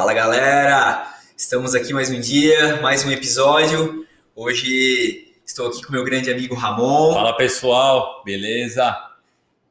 Fala galera, estamos aqui mais um dia, mais um episódio. Hoje estou aqui com meu grande amigo Ramon. Fala pessoal, beleza?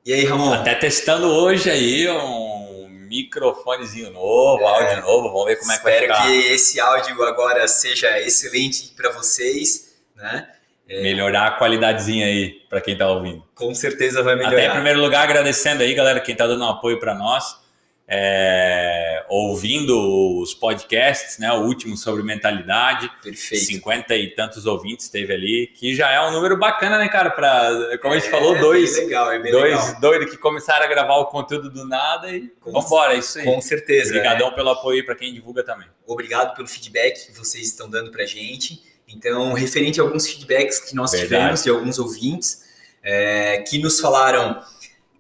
E aí, Ramon? Até testando hoje aí um microfonezinho novo, é, áudio novo, vamos ver como é que vai ficar. Espero que esse áudio agora seja excelente para vocês, né? É... Melhorar a qualidadezinha aí para quem está ouvindo. Com certeza vai melhorar. Até em primeiro lugar agradecendo aí, galera, quem está dando um apoio para nós é, ouvindo os podcasts, né? O último sobre mentalidade. Perfeito. 50 e tantos ouvintes teve ali, que já é um número bacana, né, cara? Para, como a gente é, falou, dois, é legal, é dois doidos que começaram a gravar o conteúdo do nada e com, vambora, é isso aí. Com certeza. Obrigadão é. pelo apoio para quem divulga também. Obrigado pelo feedback que vocês estão dando para gente. Então, referente a alguns feedbacks que nós Verdade. tivemos de alguns ouvintes é, que nos falaram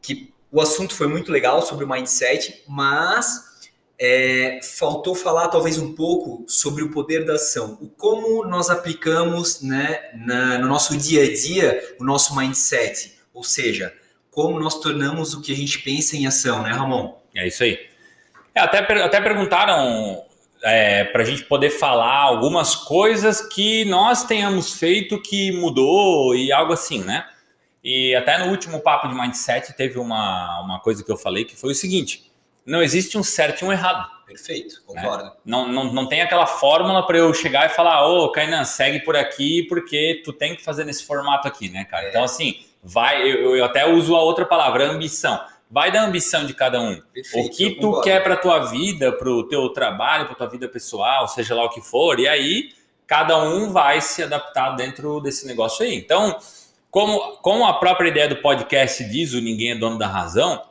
que o assunto foi muito legal sobre o mindset, mas é, faltou falar talvez um pouco sobre o poder da ação, o como nós aplicamos né, na, no nosso dia a dia o nosso mindset, ou seja, como nós tornamos o que a gente pensa em ação, né, Ramon? É isso aí. É, até, até perguntaram é, para a gente poder falar algumas coisas que nós tenhamos feito que mudou e algo assim, né? E até no último papo de mindset teve uma, uma coisa que eu falei que foi o seguinte: não existe um certo e um errado. Perfeito, né? concordo. Né? Não, não, não tem aquela fórmula para eu chegar e falar, ô, oh, Kainan, segue por aqui porque tu tem que fazer nesse formato aqui, né, cara? É. Então, assim, vai, eu, eu até uso a outra palavra, ambição. Vai da ambição de cada um. Perfeito, o que tu quer para tua vida, para o teu trabalho, para tua vida pessoal, seja lá o que for, e aí cada um vai se adaptar dentro desse negócio aí. Então, como, como a própria ideia do podcast diz, o Ninguém é Dono da Razão,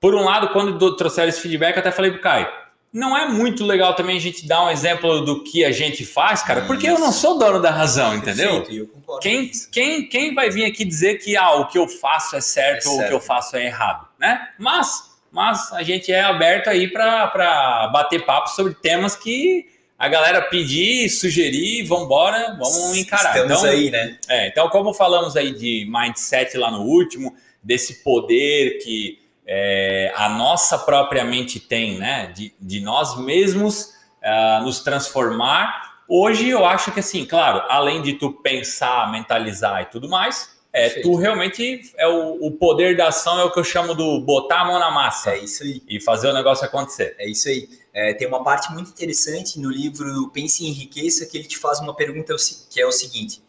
por um lado, quando trouxeram esse feedback, eu até falei pro Caio, não é muito legal também a gente dar um exemplo do que a gente faz, cara, porque eu não sou dono da razão, entendeu? Perfeito, quem, quem, quem vai vir aqui dizer que ah, o que eu faço é certo, é ou o que eu faço é errado, né? Mas, mas a gente é aberto aí para bater papo sobre temas que a galera pedir, sugerir, vamos embora, vamos encarar. Estamos então, aí, né? É, então, como falamos aí de mindset lá no último, desse poder que é, a nossa própria mente tem, né? De, de nós mesmos uh, nos transformar. Hoje eu acho que assim, claro, além de tu pensar, mentalizar e tudo mais, é, tu realmente é o, o, poder da ação é o que eu chamo do botar a mão na massa. É isso aí. E fazer o negócio acontecer. É isso aí. É, tem uma parte muito interessante no livro Pense em Riqueza que ele te faz uma pergunta que é o seguinte: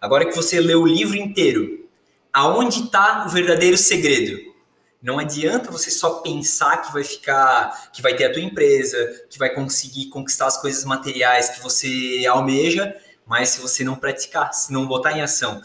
agora que você leu o livro inteiro, aonde está o verdadeiro segredo? Não adianta você só pensar que vai ficar, que vai ter a tua empresa, que vai conseguir conquistar as coisas materiais que você almeja, mas se você não praticar, se não botar em ação,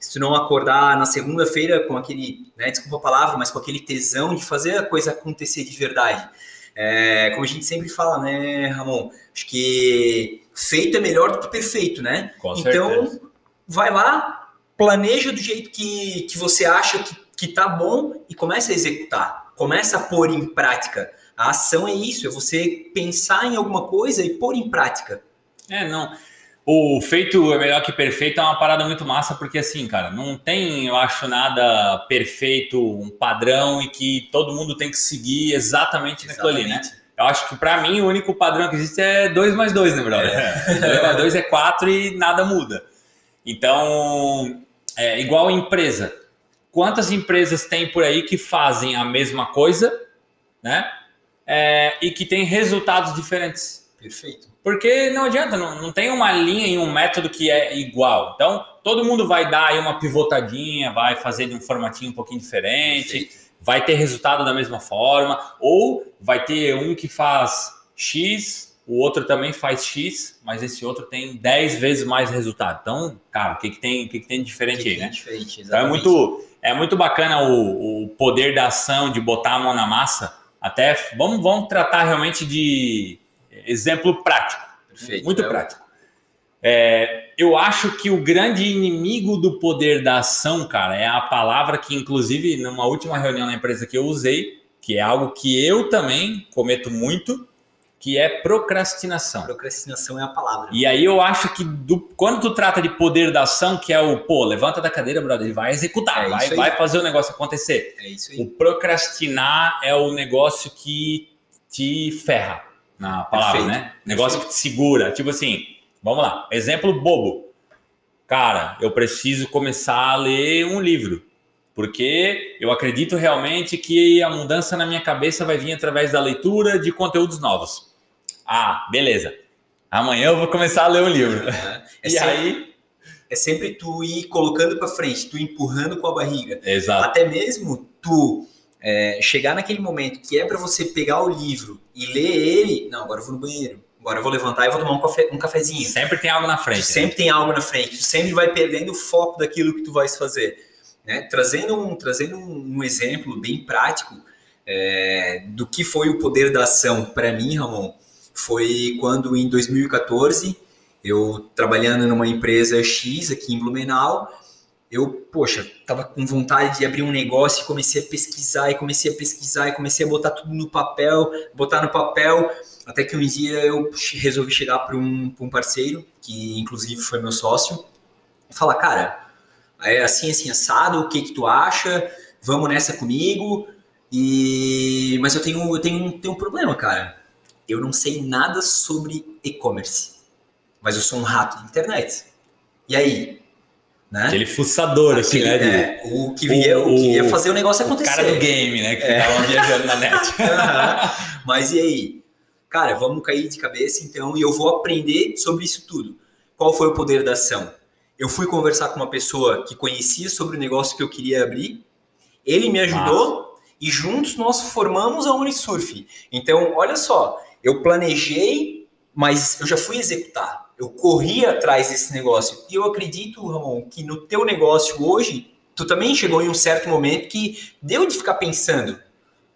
se tu não acordar na segunda-feira com aquele, né, desculpa a palavra, mas com aquele tesão de fazer a coisa acontecer de verdade, é, como a gente sempre fala, né, Ramon? Acho que feito é melhor do que perfeito, né? Com então, certeza. vai lá, planeja do jeito que, que você acha que, que tá bom e começa a executar. Começa a pôr em prática. A ação é isso, é você pensar em alguma coisa e pôr em prática. É, não. O feito é melhor que perfeito é uma parada muito massa, porque assim, cara, não tem, eu acho, nada perfeito, um padrão e que todo mundo tem que seguir exatamente, naquilo ali, né? Eu acho que para mim o único padrão que existe é 2 mais 2, né, brother? 2 é. mais 2 é 4 e nada muda. Então, é igual empresa. Quantas empresas tem por aí que fazem a mesma coisa, né? É, e que tem resultados diferentes? Perfeito. Porque não adianta, não, não tem uma linha e um método que é igual. Então, todo mundo vai dar aí uma pivotadinha, vai fazer de um formatinho um pouquinho diferente, Perfeito. vai ter resultado da mesma forma, ou vai ter um que faz X, o outro também faz X, mas esse outro tem 10 vezes mais resultado. Então, cara, o que, que, tem, o que, que tem de diferente que aí, né? Diferente, então é muito, é muito bacana o, o poder da ação, de botar a mão na massa. Até vamos, vamos tratar realmente de exemplo prático. Perfeito. Muito é prático. É, eu acho que o grande inimigo do poder da ação, cara, é a palavra que, inclusive, numa última reunião na empresa que eu usei, que é algo que eu também cometo muito, que é procrastinação. Procrastinação é a palavra. E aí eu acho que do, quando tu trata de poder da ação, que é o, pô, levanta da cadeira, brother, ele vai executar, é vai, vai fazer o negócio acontecer. É isso aí. O procrastinar é o negócio que te ferra na palavra, Perfeito. né? Negócio que te segura. Tipo assim, vamos lá, exemplo bobo. Cara, eu preciso começar a ler um livro. Porque eu acredito realmente que a mudança na minha cabeça vai vir através da leitura de conteúdos novos. Ah, beleza. Amanhã eu vou começar a ler um livro. É, e sempre, aí. é sempre tu ir colocando para frente, tu empurrando com a barriga. Exato. Até mesmo tu é, chegar naquele momento que é para você pegar o livro e ler ele. Não, agora eu vou no banheiro. Agora eu vou levantar e vou tomar um, café, um cafezinho. Sempre tem algo na Tu frente. né? sempre tem algo na frente, tu sempre vai perdendo o foco daquilo que tu vais fazer. Né? Trazendo, um, trazendo um exemplo bem prático é, do que foi o poder da ação para mim, Ramon, foi quando em 2014, eu trabalhando numa empresa X aqui em Blumenau, eu, poxa, tava com vontade de abrir um negócio e comecei a pesquisar e comecei a pesquisar e comecei a botar tudo no papel, botar no papel, até que um dia eu resolvi chegar para um, pra um parceiro, que inclusive foi meu sócio, e falar, cara, é assim, assim, assado, o que que tu acha? Vamos nessa comigo? E... Mas eu tenho, eu tenho, tenho um problema, cara. Eu não sei nada sobre e-commerce, mas eu sou um rato de internet. E aí? Né? Aquele fuçador, assim, Aquele- né? de- é, o, que ia, o, que ia fazer o negócio o acontecer. cara do game, né? Que É. ficava viajando na net. Aham. Mas e aí? Cara, vamos cair de cabeça então e eu vou aprender sobre isso tudo. Qual foi o poder da ação? Eu fui conversar com uma pessoa que conhecia sobre o negócio que eu queria abrir, ele me ajudou e juntos nós formamos a Unisurf. Então, olha só, eu planejei, mas eu já fui executar. Eu corri atrás desse negócio. E eu acredito, Ramon, que no teu negócio hoje, tu também chegou em um certo momento que deu de ficar pensando.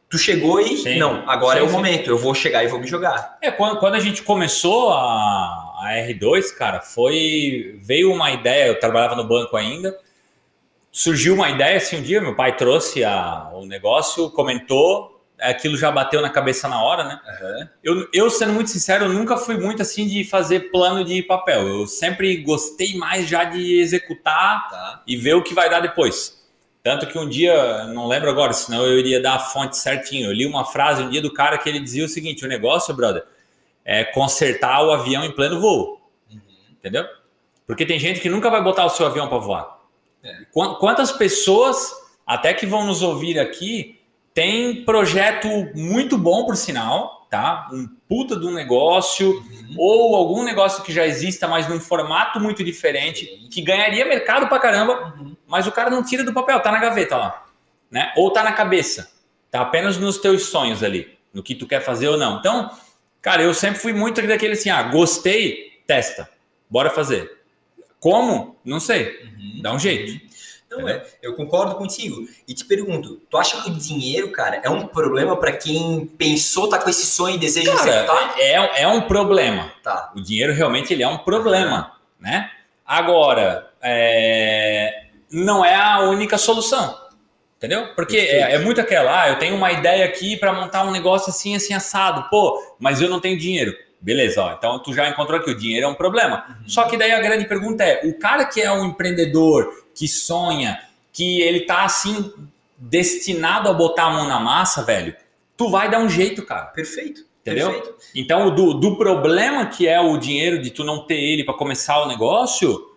Tu chegou e, Sim. não, agora Sim, é o sim. momento, eu vou chegar e vou me jogar. É, quando, quando a gente começou a, a R2, cara, foi. Veio uma ideia, eu trabalhava no banco ainda. Surgiu uma ideia assim um dia, meu pai trouxe a, o negócio, comentou, aquilo já bateu na cabeça na hora, né? Eu, eu, sendo muito sincero, eu nunca fui muito assim de fazer plano de papel. Eu sempre gostei mais já de executar Tá. e ver o que vai dar depois. Tanto que um dia, não lembro agora, senão eu iria dar a fonte certinho. Eu li uma frase um dia do cara que ele dizia o seguinte: o negócio, brother, é consertar o avião em pleno voo. Entendeu? Porque tem gente que nunca vai botar o seu avião para voar. É. Qu- Quantas pessoas, até que vão nos ouvir aqui, tem projeto muito bom, por sinal, tá? Um puta de um negócio, Uhum. ou algum negócio que já exista, mas num formato muito diferente, que ganharia mercado pra caramba, Uhum. mas o cara não tira do papel, tá na gaveta lá, né? Ou tá na cabeça, tá apenas nos teus sonhos ali, no que tu quer fazer ou não. Então, cara, eu sempre fui muito daquele assim, ah, gostei, testa, bora fazer. Como? Não sei, Uhum. dá um jeito. Não, é, eu concordo contigo. E te pergunto, tu acha que o dinheiro, cara, é um problema pra quem pensou, tá com esse sonho e deseja executar? Cara, é, é um problema. Tá. O dinheiro realmente ele é um problema, né? Agora, é, não é a única solução, entendeu? Porque é, é muito aquela, ah, eu tenho uma ideia aqui para montar um negócio assim, assim, assado, pô, mas eu não tenho dinheiro. Beleza, ó, então tu já encontrou que o dinheiro é um problema. Só que daí a grande pergunta é, o cara que é um empreendedor, que sonha, que ele tá assim, destinado a botar a mão na massa, velho, tu vai dar um jeito, cara. Perfeito. Entendeu? Perfeito. Então, do, do problema que é o dinheiro de tu não ter ele para começar o negócio,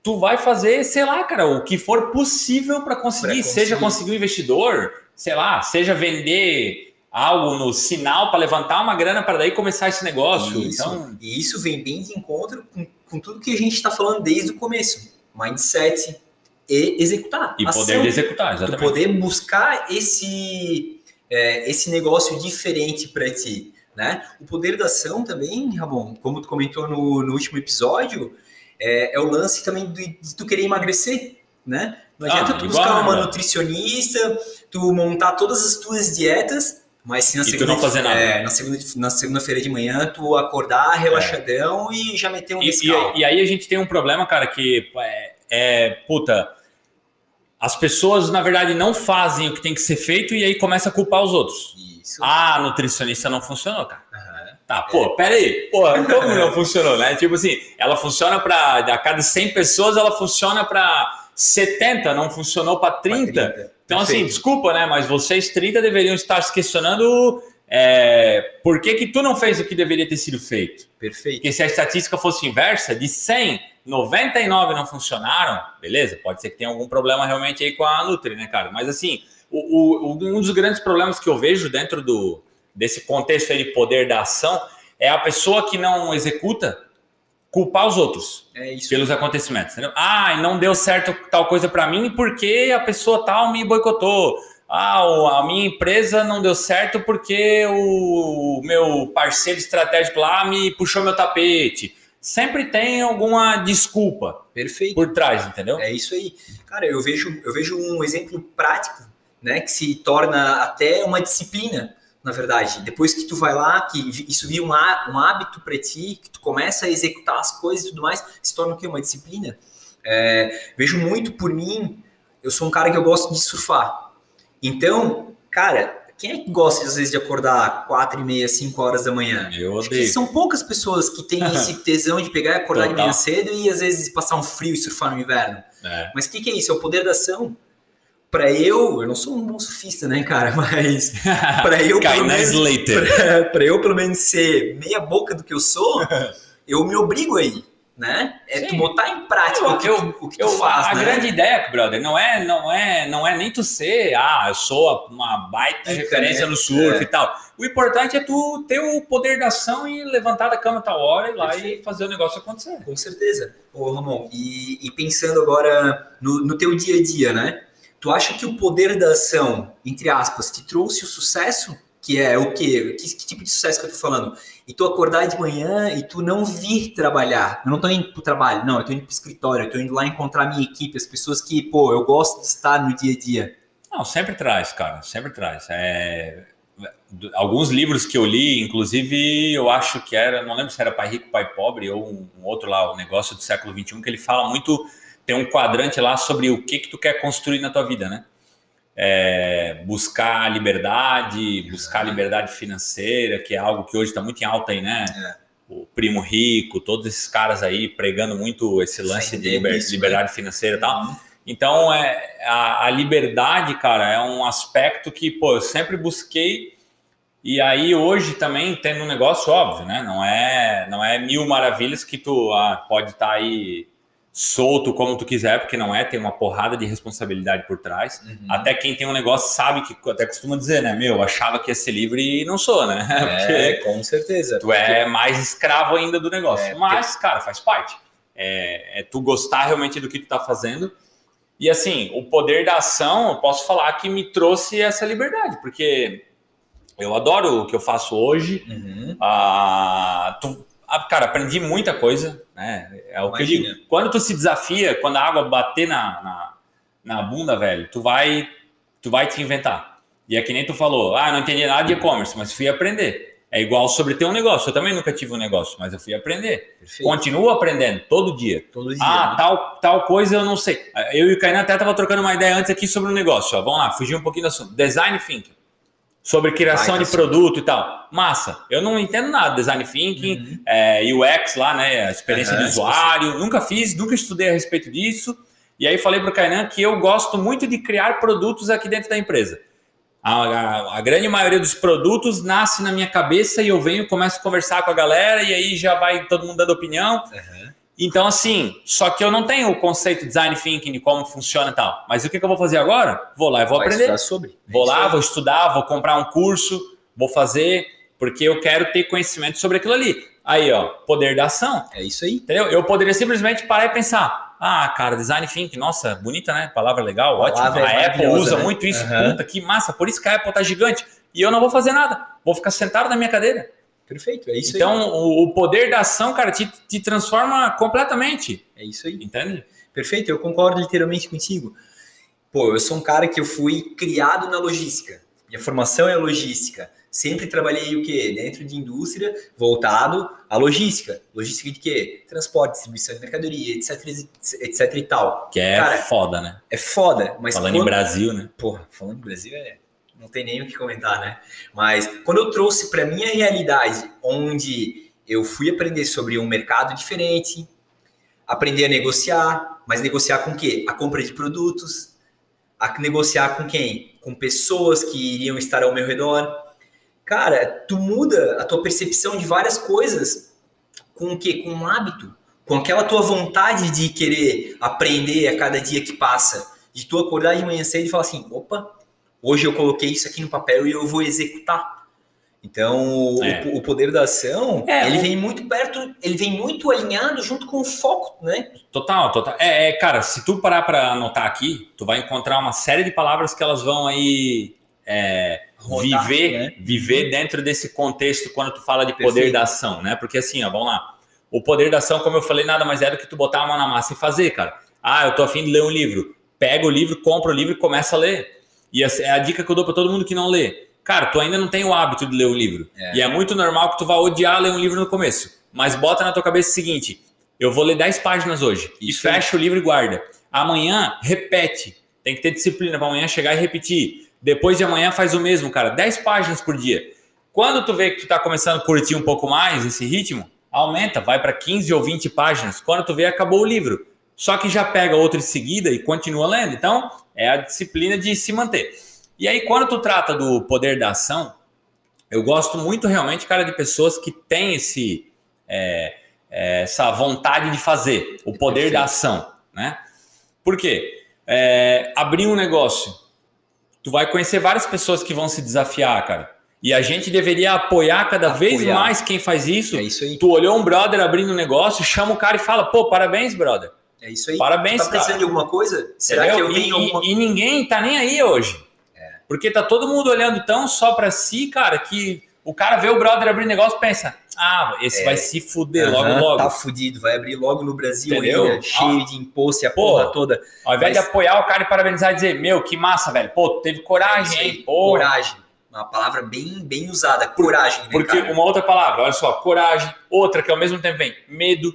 tu vai fazer, sei lá, cara, o que for possível para conseguir, Pra conseguir. seja conseguir um investidor, sei lá, seja vender algo no sinal para levantar uma grana para daí começar esse negócio. Isso. Então, E isso vem bem de encontro com, com tudo que a gente está falando desde o começo. Mindset e executar. e Ação. poder de executar, Tu exatamente. poder buscar esse, é, esse negócio diferente para ti. Né? O poder da ação também, Ramon, como tu comentou no, no último episódio, é, é o lance também de, de tu querer emagrecer. Né? Não Ah, adianta tu igual, buscar uma né? nutricionista, tu montar todas as tuas dietas, mas se na E tu segunda, não fazer nada. é, na segunda na segunda-feira de manhã tu acordar relaxadão e já meter um E, e, e aí a gente tem um problema, cara, que é, é, puta, as pessoas na verdade não fazem o que tem que ser feito e aí começa a culpar os outros. Isso. Ah, a nutricionista não funcionou, cara. Tá, pô, peraí. Pô, como não funcionou, né? Tipo assim, ela funciona para a cada 100 pessoas, ela funciona para 70, não funcionou para 30. Pra 30. Então, assim, desculpa, né? Mas vocês 30 deveriam estar se questionando é, por que, que tu não fez o que deveria ter sido feito? Perfeito. Porque se a estatística fosse inversa, de 100, 99 não funcionaram, beleza, pode ser que tenha algum problema realmente aí com a Nutri, né, cara? Mas assim, o, o, um dos grandes problemas que eu vejo dentro do, desse contexto aí de poder da ação é a pessoa que não executa culpar os outros É pelos acontecimentos. Entendeu? Ah, não deu certo tal coisa para mim porque a pessoa tal me boicotou. Ah, a minha empresa não deu certo porque o meu parceiro estratégico lá me puxou meu tapete. Sempre tem alguma desculpa Perfeito. por trás, entendeu? É isso aí. Cara, eu vejo, eu vejo um exemplo prático, né, que se torna até uma disciplina, na verdade. Depois que tu vai lá, que isso vira um, um hábito para ti, que tu começa a executar as coisas e tudo mais, se torna o quê? Uma disciplina. É, vejo muito por mim, eu sou um cara que eu gosto de surfar. Então, cara, quem é que gosta às vezes de acordar quatro e meia, cinco horas da manhã? Eu Acho odeio. são poucas pessoas que têm esse tesão de pegar e acordar de Total. manhã cedo e às vezes passar um frio e surfar no inverno. É. Mas o que, que é isso? É o poder da ação. Pra eu, eu não sou um bom surfista, né, cara? Mas pra eu, pelo menos, pra, pra eu pelo menos ser meia boca do que eu sou, eu me obrigo aí, né? É tu Sim. botar em prática Eu- o que, eu- tu, o que Eu, tu faz, a né? grande ideia, brother, não é, não é, não é nem tu ser, ah, eu sou uma baita Pica, referência né? no surf É. e tal. O importante é tu ter o poder da ação e levantar da cama tal hora e ir lá e fazer o negócio acontecer. Com certeza. Ô, Ramon, e, e pensando agora no, no teu dia a dia, né? Tu acha que o poder da ação, entre aspas, te trouxe o sucesso? Que é o quê? Que, que tipo de sucesso que eu tô falando? E tu acordar de manhã e tu não vir trabalhar. Eu não tô indo pro trabalho, não, eu tô indo pro escritório, eu tô indo lá encontrar minha equipe, as pessoas que, pô, eu gosto de estar no dia a dia. Não, sempre traz, cara, sempre traz. É, alguns livros que eu li, inclusive, eu acho que era, não lembro se era Pai Rico, Pai Pobre ou um, um outro lá, o negócio do século XXI, que ele fala muito, tem um quadrante lá sobre o que que tu quer construir na tua vida, né? É, buscar liberdade, buscar liberdade financeira, que é algo que hoje está muito em alta aí, né? O Primo Rico, todos esses caras aí pregando muito esse lance de liber- isso, liberdade financeira e tal. Então, é, a, a liberdade, cara, é um aspecto que, pô, eu sempre busquei. E aí, hoje também tendo um negócio óbvio, né? Não é, não é mil maravilhas que tu ah, pode estar aí solto como tu quiser, porque não é, tem uma porrada de responsabilidade por trás. Uhum. Até quem tem um negócio sabe que, até costuma dizer, né? Meu, achava que ia ser livre e não sou, né? É, com certeza. Tu é mais escravo ainda do negócio. É, porque- Mas, cara, faz parte. É, é tu gostar realmente do que tu tá fazendo. E assim, o poder da ação, eu posso falar que me trouxe essa liberdade, porque eu adoro o que eu faço hoje. Uhum. Ah, tu- cara, aprendi muita coisa, né? É o que eu digo. Quando tu se desafia, quando a água bater na, na, na bunda, velho, tu vai, tu vai te inventar. E é que nem tu falou, ah, não entendi nada de e-commerce, mas fui aprender. É igual sobre ter um negócio. Eu também nunca tive um negócio, mas eu fui aprender. Perfeito. Continuo aprendendo todo dia. Todo dia. Ah, né? tal, tal coisa eu não sei. Eu e o Kainan até tava trocando uma ideia antes aqui sobre um negócio. Ó. Vamos lá, fugir um pouquinho do assunto. Design thinking. Sobre criação de produto e tal. Massa. Eu não entendo nada de design thinking, Uhum. é, UX lá, né? A experiência Aham, de usuário. Nunca fiz, nunca estudei a respeito disso. E aí falei pro Kainan que eu gosto muito de criar produtos aqui dentro da empresa. A, a- a grande maioria dos produtos nasce na minha cabeça e eu venho, começo a conversar com a galera e aí já vai todo mundo dando opinião. Uhum. Então, assim, só que eu não tenho o conceito de design thinking de como funciona e tal. Mas o que, que eu vou fazer agora? Vou lá e vou Vai aprender. sobre. Vou É lá, vou estudar, vou comprar um curso, vou fazer, porque eu quero ter conhecimento sobre aquilo ali. Aí, ó, poder da ação. É isso aí. Entendeu? Eu poderia simplesmente parar e pensar: ah, cara, design thinking, nossa, bonita, né? Palavra legal, ótimo. A Apple usa né? muito isso, Aham. puta, que massa, por isso que a Apple tá gigante. E eu não vou fazer nada, vou ficar sentado na minha cadeira. Perfeito, é isso Então, o, o poder da ação, cara, te, te transforma completamente. aí. É isso aí. Entende? Perfeito, eu concordo literalmente contigo. Pô, eu sou um cara que eu fui criado na logística. Minha formação é logística. Sempre trabalhei o quê? Dentro de indústria, voltado à logística. Logística de quê? Transporte, distribuição de mercadoria, etc, etc e tal. Que é Cara, foda, né? É foda, mas Falando quando... em Brasil, né? Porra, falando em Brasil é. Não tem nem o que comentar, né? Mas quando eu trouxe para minha realidade, onde eu fui aprender sobre um mercado diferente, aprender a negociar, mas negociar com o quê? A compra de produtos, a negociar com quem? Com pessoas que iriam estar ao meu redor. cara, tu muda a tua percepção de várias coisas com o quê? Com um hábito, com aquela tua vontade de querer aprender a cada dia que passa, de tu acordar de manhã cedo e falar assim, opa, hoje eu coloquei isso aqui no papel e eu vou executar. Então, é. o, o, poder da ação, é, ele o... vem muito perto, ele vem muito alinhado junto com o foco, né? Total, total. É, é cara, se tu parar para anotar aqui, tu vai encontrar uma série de palavras que elas vão aí é, Rodar, viver, né? viver dentro desse contexto quando tu fala de poder Perfeito. da ação, né? Porque assim, ó, vamos lá. O poder da ação, como eu falei, nada mais é do que tu botar a mão na massa e fazer, cara. Ah, eu tô afim de ler um livro. Pega o livro, compra o livro e começa a ler. E essa é a dica que eu dou para todo mundo que não lê cara, tu ainda não tem o hábito de ler um livro. É. E é muito normal que tu vá odiar ler um livro no começo. Mas bota na tua cabeça o seguinte: eu vou ler 10 páginas hoje. Isso e fecha é. o livro e guarda. Amanhã, repete. Tem que ter disciplina para amanhã chegar e repetir. Depois de amanhã, faz o mesmo, cara. 10 páginas por dia. Quando tu vê que tu tá começando a curtir um pouco mais esse ritmo, aumenta, vai para 15 ou 20 páginas. Quando tu vê, acabou o livro. Só que já pega outro em seguida e continua lendo. Então, é a disciplina de se manter. E aí, quando tu trata do poder da ação, eu gosto muito realmente, cara, de pessoas que têm esse, é, é, essa vontade de fazer, o poder Perfeito. da ação, né? Por quê? É, abrir um negócio, tu vai conhecer várias pessoas que vão se desafiar, cara. E a gente deveria apoiar cada apoiar. vez mais quem faz isso. É isso aí. Tu olhou um brother abrindo um negócio, chama o cara e fala, pô, parabéns, brother. É isso aí. Parabéns, tu tá cara. de alguma coisa? Será Entendeu? que eu tenho e, alguma... e ninguém tá nem aí hoje. Porque tá todo mundo olhando tão só para si, cara, que o cara vê o brother abrir negócio e pensa: ah, esse é. vai se fuder logo, logo. Tá fudido, vai abrir logo no Brasil Entendeu? ainda, cheio ah. de imposto e a porra, porra toda. Ao invés Mas... de apoiar o cara e parabenizar e dizer: meu, que massa, velho. Pô, teve coragem, hein? Coragem. Uma palavra bem, bem usada, coragem. Né, Porque cara? uma outra palavra, olha só, coragem. Outra que ao mesmo tempo vem medo.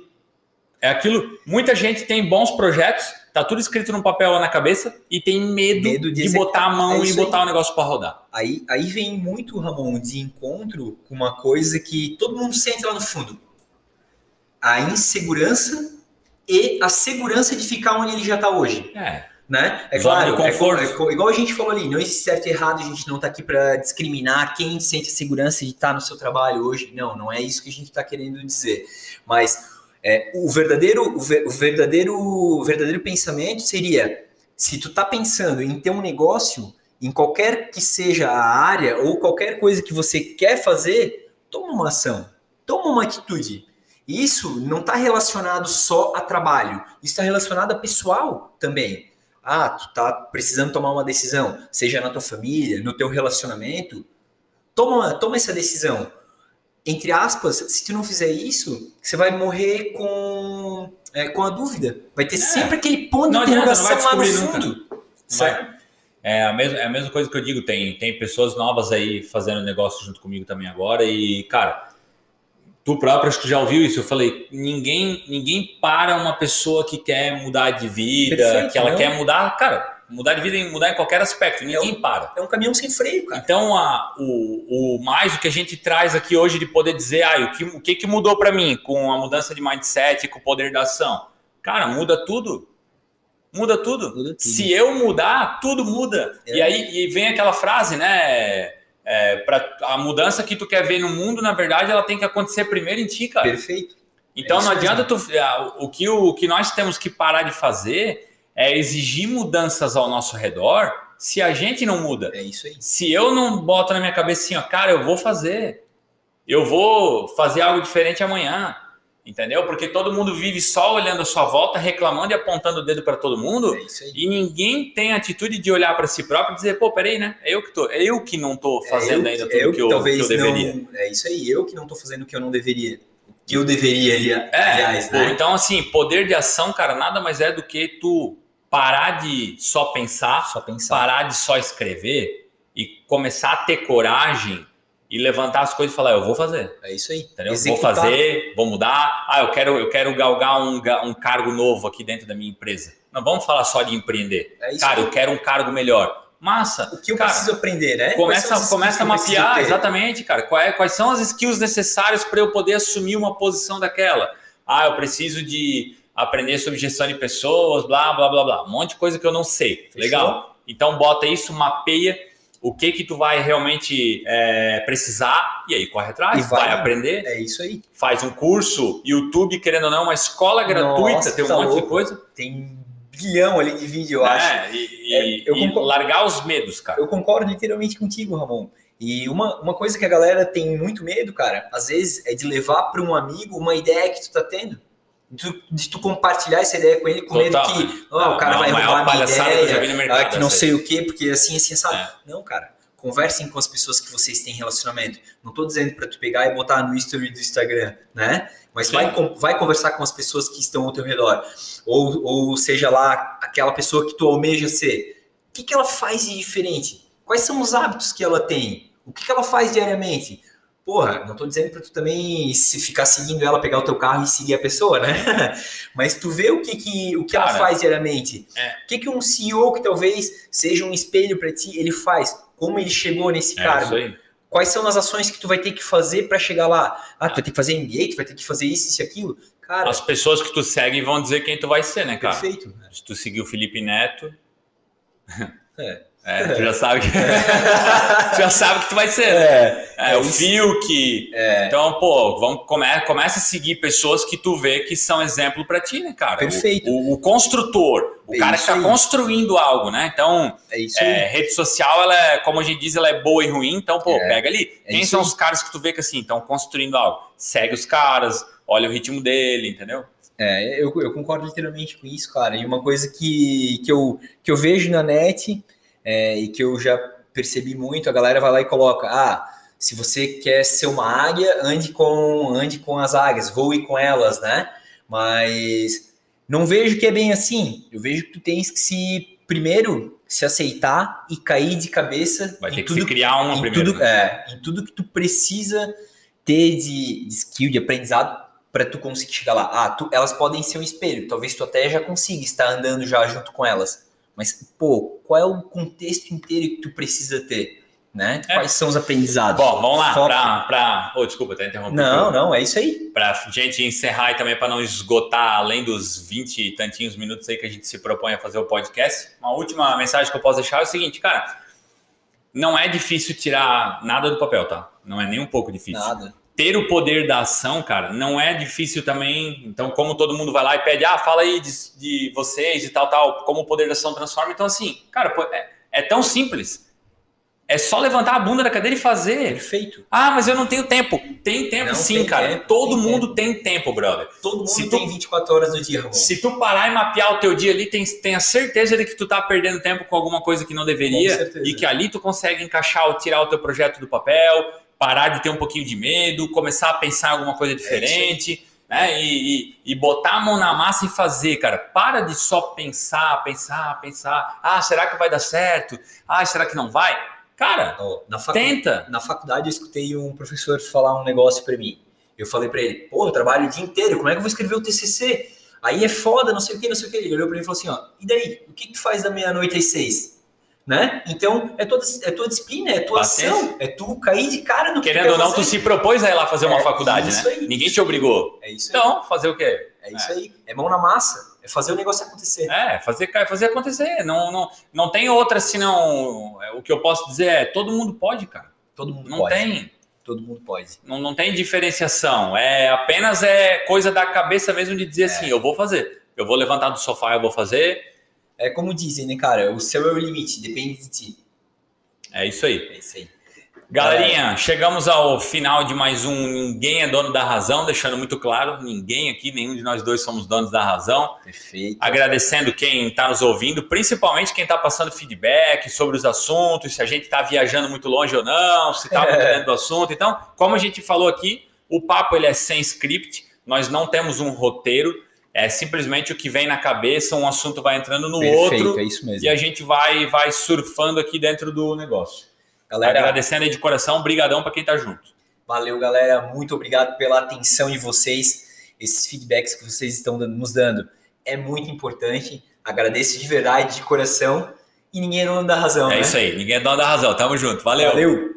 É aquilo. Muita gente tem bons projetos, tá tudo escrito no papel na cabeça e tem medo, medo de, de botar a mão é e botar aí. o negócio para rodar. Aí, aí vem muito, Ramon, de encontro com uma coisa que todo mundo sente lá no fundo. A insegurança e a segurança de ficar onde ele já está hoje. É. Né? É claro, é, é, igual a gente falou ali, não existe certo e errado, a gente não está aqui para discriminar quem sente a segurança de estar tá no seu trabalho hoje. Não, não é isso que a gente está querendo dizer. Mas é, o verdadeiro, o, ver, o, verdadeiro, o verdadeiro pensamento seria: se tu tá pensando em ter um negócio, em qualquer que seja a área ou qualquer coisa que você quer fazer, toma uma ação, toma uma atitude. Isso não está relacionado só a trabalho, isso está relacionado a pessoal também. Ah, tu tá precisando tomar uma decisão, seja na tua família, no teu relacionamento, toma, toma essa decisão entre aspas, se tu não fizer isso, você vai morrer com, é, com a dúvida. Vai ter é. sempre aquele ponto não de interrogação lá no fundo. É a, mesma, é a mesma coisa que eu digo, tem, tem pessoas novas aí fazendo negócio junto comigo também agora e, cara, tu próprio acho que já ouviu isso, eu falei, ninguém ninguém para uma pessoa que quer mudar de vida, Perfeito, que ela não. quer mudar, cara, mudar de vida e mudar em qualquer aspecto, ninguém é um, para. É um caminhão sem freio, cara. Então, a, o, o mais o que a gente traz aqui hoje de poder dizer, ah, o que, o que, que mudou para mim com a mudança de mindset, com o poder da ação? Cara, muda tudo. Muda tudo. Muda tudo. Se eu mudar, tudo muda. É. E aí e vem aquela frase, né? É, para a mudança que tu quer ver no mundo, na verdade, ela tem que acontecer primeiro em ti, cara. Perfeito. Então é não adianta tu. Ah, o que, o que nós temos que parar de fazer é exigir mudanças ao nosso redor se a gente não muda. É isso aí. Se eu não boto na minha cabeça assim, ó, cara, eu vou fazer. Eu vou fazer algo diferente amanhã. Entendeu? Porque todo mundo vive só olhando a sua volta, reclamando e apontando o dedo para todo mundo. É e ninguém tem a atitude de olhar para si próprio e dizer, pô, peraí, né? É eu que tô, é eu que não tô é fazendo é ainda tudo o que, eu, que eu deveria. Não, é isso aí, eu que não tô fazendo o que eu não deveria que eu deveria, é, aliás, né? Então, assim, poder de ação, cara, nada mais é do que tu parar de só pensar, só pensar, parar de só escrever e começar a ter coragem e levantar as coisas e falar, eu vou fazer. É isso aí. Entendeu? Vou fazer, vou mudar. Ah, eu quero, eu quero galgar um, um cargo novo aqui dentro da minha empresa. Não vamos falar só de empreender. É cara, aí. eu quero um cargo melhor. Massa. O que eu cara, preciso aprender, né? Começa, começa a mapear, exatamente, cara. Quais, quais são as skills necessárias para eu poder assumir uma posição daquela? Ah, eu preciso de aprender sobre gestão de pessoas, blá, blá, blá, blá. Um monte de coisa que eu não sei. Fechou? Legal. Então bota isso, mapeia o que que tu vai realmente é, precisar, e aí corre atrás, E vai, vai. aprender, É isso aí. faz um curso, YouTube, querendo ou não, uma escola gratuita, Nossa, tem um tá monte de louco. coisa. Tem bilhão ali de vídeo, eu acho. né? E, É, eu e largar os medos, cara. Eu concordo literalmente contigo, Ramon. E uma, uma coisa que a galera tem muito medo, cara, às vezes é de levar para um amigo uma ideia que tu tá tendo. De tu, de tu compartilhar essa ideia com ele com medo que ó, o cara Não, vai a roubar minha eu já vi ideia, mercado, ah, que não sei o quê, porque assim, assim, sabe? É. Não, cara. Conversem com as pessoas que vocês têm relacionamento. Não tô dizendo para tu pegar e botar no history do Instagram, né? Mas Sim. vai, vai conversar com as pessoas que estão ao teu redor. Ou, ou seja lá, aquela pessoa que tu almeja ser. O que, que ela faz de diferente? Quais são os hábitos que ela tem? O que, que ela faz diariamente? Porra, não tô dizendo pra tu também se ficar seguindo ela, pegar o teu carro e seguir a pessoa, né? Mas tu vê o que, que, o que ela Cara, faz diariamente. é. O que, que um CEO que talvez seja um espelho pra ti, ele faz? Como ele chegou nesse É cargo? isso aí. Quais são as ações que tu vai ter que fazer pra chegar lá? Ah, tu vai ter que fazer MBA, tu vai ter que fazer isso, isso e aquilo. Cara, As pessoas que tu segue vão dizer quem tu vai ser, né, cara? perfeito. Se tu seguir o Felipe Neto. É. É, tu já sabe que. tu já sabe que tu vai ser, né? É, É, o isso. Fiuk. É. Então, pô, vamos, come, começa a seguir pessoas que tu vê que são exemplo pra ti, né, cara? O- Perfeito. O, o construtor, o É cara que tá aí. construindo algo, né? Então, é é, rede social, ela é, como a gente diz, ela é boa e ruim. Então, pô, É. pega ali. Quem são aí. os caras que tu vê que assim estão construindo algo? Segue os caras, olha o ritmo dele, entendeu? É, eu, eu concordo literalmente com isso, cara. E uma coisa que, que, eu, que eu vejo na net é, e que eu já percebi muito, a galera vai lá e coloca, ah, se você quer ser uma águia, ande com, ande com as águias, voe com elas, né? Mas não vejo que é bem assim. Eu vejo que tu tens que se, primeiro, se aceitar e cair de cabeça Vai em ter que tudo se criar uma em primeiro. tudo, né? é, em tudo que tu precisa ter de, de skill, de aprendizado para tu conseguir chegar lá. Ah, tu- elas podem ser um espelho, talvez tu até já consiga estar andando já junto com elas. Mas, pô, qual é o contexto inteiro que tu precisa ter? Né? É. Quais são os aprendizados? Bom, vamos lá. Foco. Pra. Oh, desculpa, até interrompi. Não, não, é isso aí. Pra gente encerrar e também para não esgotar além dos 20 e tantinhos minutos aí que a gente se propõe a fazer o podcast, uma última mensagem que eu posso deixar é o seguinte, cara. Não é difícil tirar nada do papel, tá? Não é nem um pouco difícil. Nada. Ter o poder da ação, cara, não é difícil também. Então, como todo mundo vai lá e pede, ah, fala aí de, de vocês e tal, tal, como o poder da ação transforma. Então, assim, cara, é, é tão simples. É só levantar a bunda da cadeira e fazer. Perfeito. Ah, mas eu não tenho tempo. Tem tempo Não, sim, tem cara. tempo, Todo tem mundo tem tempo, brother. Todo mundo Se tu- tem 24 horas no dia, Ramon. Se tu parar e mapear o teu dia ali, tem, tenha certeza de que tu tá perdendo tempo com alguma coisa que não Com deveria certeza. e que ali tu consegue encaixar ou tirar o teu projeto do papel, parar de ter um pouquinho de medo, começar a pensar em alguma É coisa diferente, né? E, e- e botar a mão na massa e fazer, cara. Para de só pensar, pensar, pensar. Ah, será que vai dar certo? Ah, será que não vai? Cara, na facu- tenta. na faculdade eu escutei um professor falar um negócio pra mim. Eu falei pra ele, pô, eu trabalho o dia inteiro, como é que eu vou escrever o TCC? Aí é foda, não sei o que, não sei o que. Ele olhou pra mim e falou assim, ó, e daí? O que, que tu faz da meia-noite às seis? Né? Então, é tua, é tua disciplina, é tua ação, é tu cair de cara no que tu Querendo quer ou não, tu fazer. se propôs a ir lá fazer uma É, faculdade, isso né? aí. Ninguém te obrigou. É isso aí, Então, fazer o quê? é isso aí. É mão na massa, é fazer o negócio acontecer. É, fazer, fazer acontecer. Não, não, não tem outra senão. é, O que eu posso dizer é: todo mundo pode, cara. Todo mundo Não pode. tem. Todo mundo pode. Não, não tem diferenciação. É apenas é coisa da cabeça mesmo de É. dizer assim: eu vou fazer. Eu vou levantar do sofá, eu vou fazer. É como dizem, né, cara? O céu é o limite, depende de ti. É isso aí. É isso aí. Galerinha, chegamos ao final de mais um Ninguém é Dono da Razão, deixando muito claro: ninguém aqui, nenhum de nós dois somos donos da razão. Perfeito. Agradecendo quem está nos ouvindo, principalmente quem está passando feedback sobre os assuntos, se a gente está viajando muito longe ou não, se está muito É. dentro do assunto. Então, como a gente falou aqui, o papo ele é sem script, nós não temos um roteiro, é simplesmente o que vem na cabeça, um assunto vai entrando no Perfeito, outro é isso mesmo. e a gente vai, vai surfando aqui dentro do negócio. Galera, Agradecendo aí de coração, brigadão para quem está junto. Valeu, galera. Muito obrigado pela atenção de vocês. Esses feedbacks que vocês estão nos dando é muito importante. Agradeço de verdade, de coração. E ninguém é dono da razão, É né? isso aí, ninguém é dono da razão, tamo junto, valeu. Valeu.